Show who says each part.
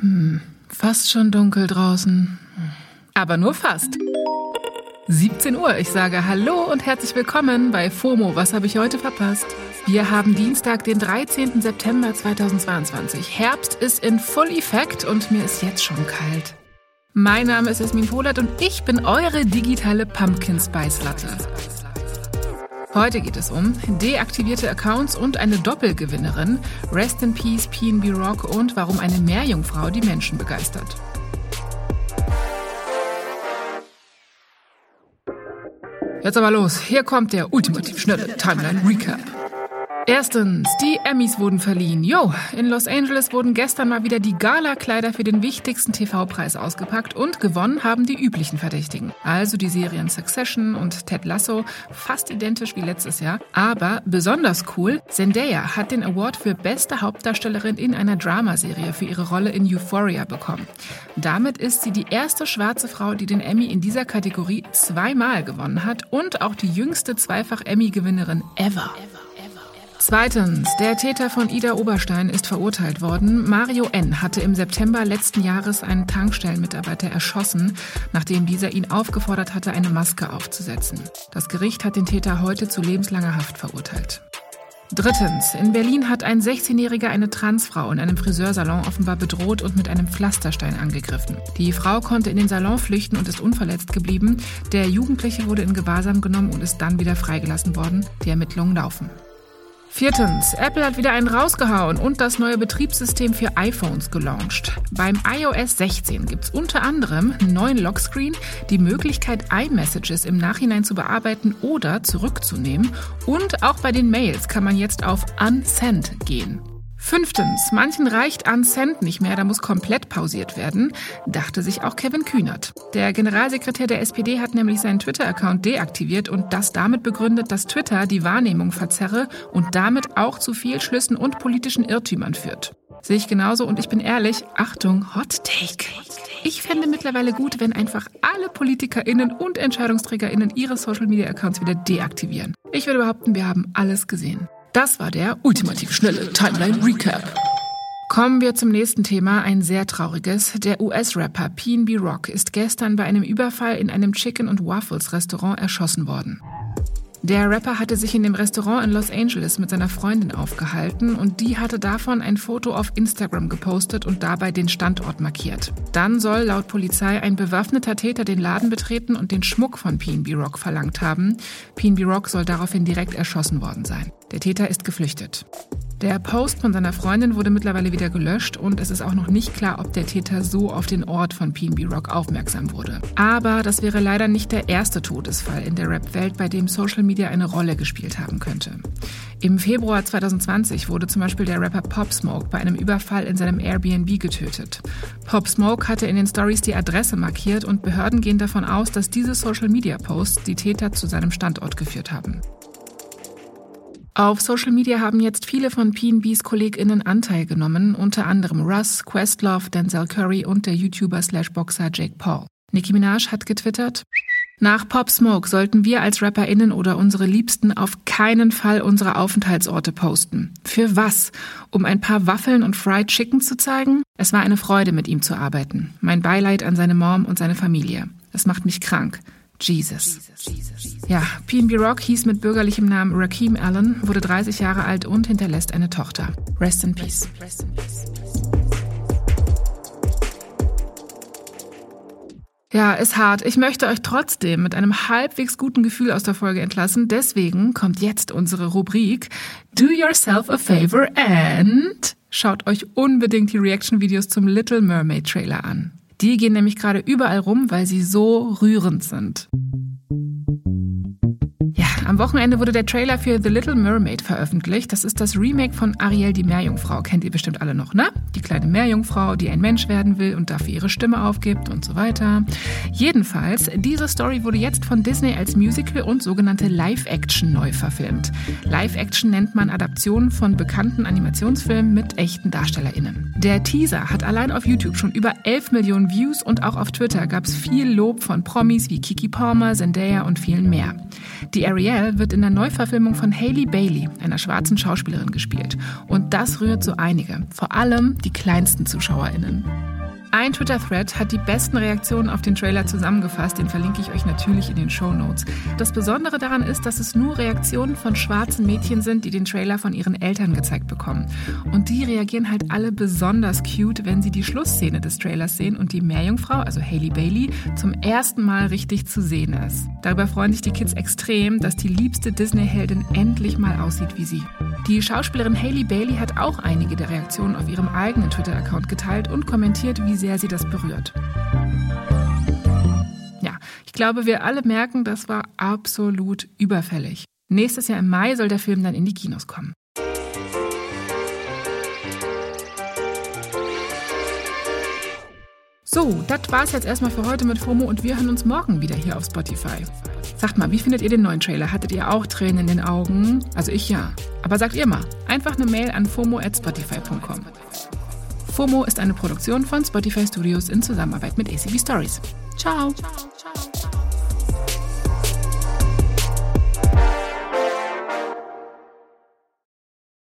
Speaker 1: Hm, fast schon dunkel draußen. Aber nur fast. 17 Uhr. Ich sage Hallo und herzlich willkommen bei FOMO. Was habe ich heute verpasst? Wir haben Dienstag, den 13. September 2022. Herbst ist in Full Effect und mir ist jetzt schon kalt. Mein Name ist Esmin Polat und ich bin eure digitale Pumpkin Spice Latte. Heute geht es um deaktivierte Accounts und eine Doppelgewinnerin, Rest in Peace, PNB Rock und warum eine Meerjungfrau die Menschen begeistert. Jetzt aber los, hier kommt der ultimativ schnelle Timeline Recap. Erstens, die Emmys wurden verliehen. Jo, in Los Angeles wurden gestern mal wieder die Gala-Kleider für den wichtigsten TV-Preis ausgepackt und gewonnen haben die üblichen Verdächtigen. Also die Serien Succession und Ted Lasso, fast identisch wie letztes Jahr. Aber besonders cool, Zendaya hat den Award für beste Hauptdarstellerin in einer Dramaserie für ihre Rolle in Euphoria bekommen. Damit ist sie die erste schwarze Frau, die den Emmy in dieser Kategorie zweimal gewonnen hat und auch die jüngste Zweifach-Emmy-Gewinnerin ever. Zweitens, der Täter von Ida Oberstein ist verurteilt worden. Mario N. hatte im September letzten Jahres einen Tankstellenmitarbeiter erschossen, nachdem dieser ihn aufgefordert hatte, eine Maske aufzusetzen. Das Gericht hat den Täter heute zu lebenslanger Haft verurteilt. Drittens, in Berlin hat ein 16-Jähriger eine Transfrau in einem Friseursalon offenbar bedroht und mit einem Pflasterstein angegriffen. Die Frau konnte in den Salon flüchten und ist unverletzt geblieben. Der Jugendliche wurde in Gewahrsam genommen und ist dann wieder freigelassen worden. Die Ermittlungen laufen. Viertens, Apple hat wieder einen rausgehauen und das neue Betriebssystem für iPhones gelauncht. Beim iOS 16 gibt es unter anderem einen neuen Lockscreen, die Möglichkeit, iMessages im Nachhinein zu bearbeiten oder zurückzunehmen und auch bei den Mails kann man jetzt auf Unsend gehen. Fünftens, manchen reicht Unsend nicht mehr, da muss komplett pausiert werden, dachte sich auch Kevin Kühnert. Der Generalsekretär der SPD hat nämlich seinen Twitter-Account deaktiviert und das damit begründet, dass Twitter die Wahrnehmung verzerre und damit auch zu Fehlschlüssen und politischen Irrtümern führt. Sehe ich genauso und ich bin ehrlich, Achtung, Hot Take. Ich fände mittlerweile gut, wenn einfach alle PolitikerInnen und EntscheidungsträgerInnen ihre Social Media Accounts wieder deaktivieren. Ich würde behaupten, wir haben alles gesehen. Das war der ultimativ schnelle Timeline Recap. Kommen wir zum nächsten Thema, ein sehr trauriges. Der US-Rapper PNB Rock ist gestern bei einem Überfall in einem Chicken and Waffles Restaurant erschossen worden. Der Rapper hatte sich in dem Restaurant in Los Angeles mit seiner Freundin aufgehalten und die hatte davon ein Foto auf Instagram gepostet und dabei den Standort markiert. Dann soll laut Polizei ein bewaffneter Täter den Laden betreten und den Schmuck von PNB Rock verlangt haben. PNB Rock soll daraufhin direkt erschossen worden sein. Der Täter ist geflüchtet. Der Post von seiner Freundin wurde mittlerweile wieder gelöscht und es ist auch noch nicht klar, ob der Täter so auf den Ort von PNB Rock aufmerksam wurde. Aber das wäre leider nicht der erste Todesfall in der Rap-Welt, bei dem Social Media eine Rolle gespielt haben könnte. Im Februar 2020 wurde zum Beispiel der Rapper Pop Smoke bei einem Überfall in seinem Airbnb getötet. Pop Smoke hatte in den Stories die Adresse markiert und Behörden gehen davon aus, dass diese Social Media Posts die Täter zu seinem Standort geführt haben. Auf Social Media haben jetzt viele von PNBs KollegInnen Anteil genommen, unter anderem Russ, Questlove, Denzel Curry und der YouTuber-slash-Boxer Jake Paul. Nicki Minaj hat getwittert, nach Pop Smoke sollten wir als RapperInnen oder unsere Liebsten auf keinen Fall unsere Aufenthaltsorte posten. Für was? Um ein paar Waffeln und Fried Chicken zu zeigen? Es war eine Freude, mit ihm zu arbeiten. Mein Beileid an seine Mom und seine Familie. Es macht mich krank. Jesus. Ja, PNB Rock hieß mit bürgerlichem Namen Rakim Allen, wurde 30 Jahre alt und hinterlässt eine Tochter. Rest in Peace. Ja, ist hart. Ich möchte euch trotzdem mit einem halbwegs guten Gefühl aus der Folge entlassen. Deswegen kommt jetzt unsere Rubrik Do Yourself a Favor and schaut euch unbedingt die Reaction-Videos zum Little Mermaid Trailer an. Die gehen nämlich gerade überall rum, weil sie so rührend sind. Wochenende wurde der Trailer für The Little Mermaid veröffentlicht. Das ist das Remake von Ariel die Meerjungfrau. Kennt ihr bestimmt alle noch, ne? Die kleine Meerjungfrau, die ein Mensch werden will und dafür ihre Stimme aufgibt und so weiter. Jedenfalls, diese Story wurde jetzt von Disney als Musical und sogenannte Live-Action neu verfilmt. Live-Action nennt man Adaptionen von bekannten Animationsfilmen mit echten DarstellerInnen. Der Teaser hat allein auf YouTube schon über 11 Millionen Views und auch auf Twitter gab es viel Lob von Promis wie Kiki Palmer, Zendaya und vielen mehr. Die Ariel Mal wird in der Neuverfilmung von Haley Bailey, einer schwarzen Schauspielerin, gespielt. Und das rührt so einige, vor allem die kleinsten ZuschauerInnen. Ein Twitter-Thread hat die besten Reaktionen auf den Trailer zusammengefasst, den verlinke ich euch natürlich in den Show Notes. Das Besondere daran ist, dass es nur Reaktionen von schwarzen Mädchen sind, die den Trailer von ihren Eltern gezeigt bekommen. Und die reagieren halt alle besonders cute, wenn sie die Schlussszene des Trailers sehen und die Meerjungfrau, also Haley Bailey, zum ersten Mal richtig zu sehen ist. Darüber freuen sich die Kids extrem, dass die liebste Disney-Heldin endlich mal aussieht wie sie. Die Schauspielerin Haley Bailey hat auch einige der Reaktionen auf ihrem eigenen Twitter-Account geteilt und kommentiert, wie sehr sie das berührt. Ja, ich glaube, wir alle merken, das war absolut überfällig. Nächstes Jahr im Mai soll der Film dann in die Kinos kommen. So, das war's jetzt erstmal für heute mit FOMO und wir hören uns morgen wieder hier auf Spotify. Sagt mal, wie findet ihr den neuen Trailer? Hattet ihr auch Tränen in den Augen? Also ich ja. Aber sagt ihr mal, einfach eine Mail an fomo@spotify.com. FOMO ist eine Produktion von Spotify Studios in Zusammenarbeit mit ACB Stories. Ciao. ciao, ciao.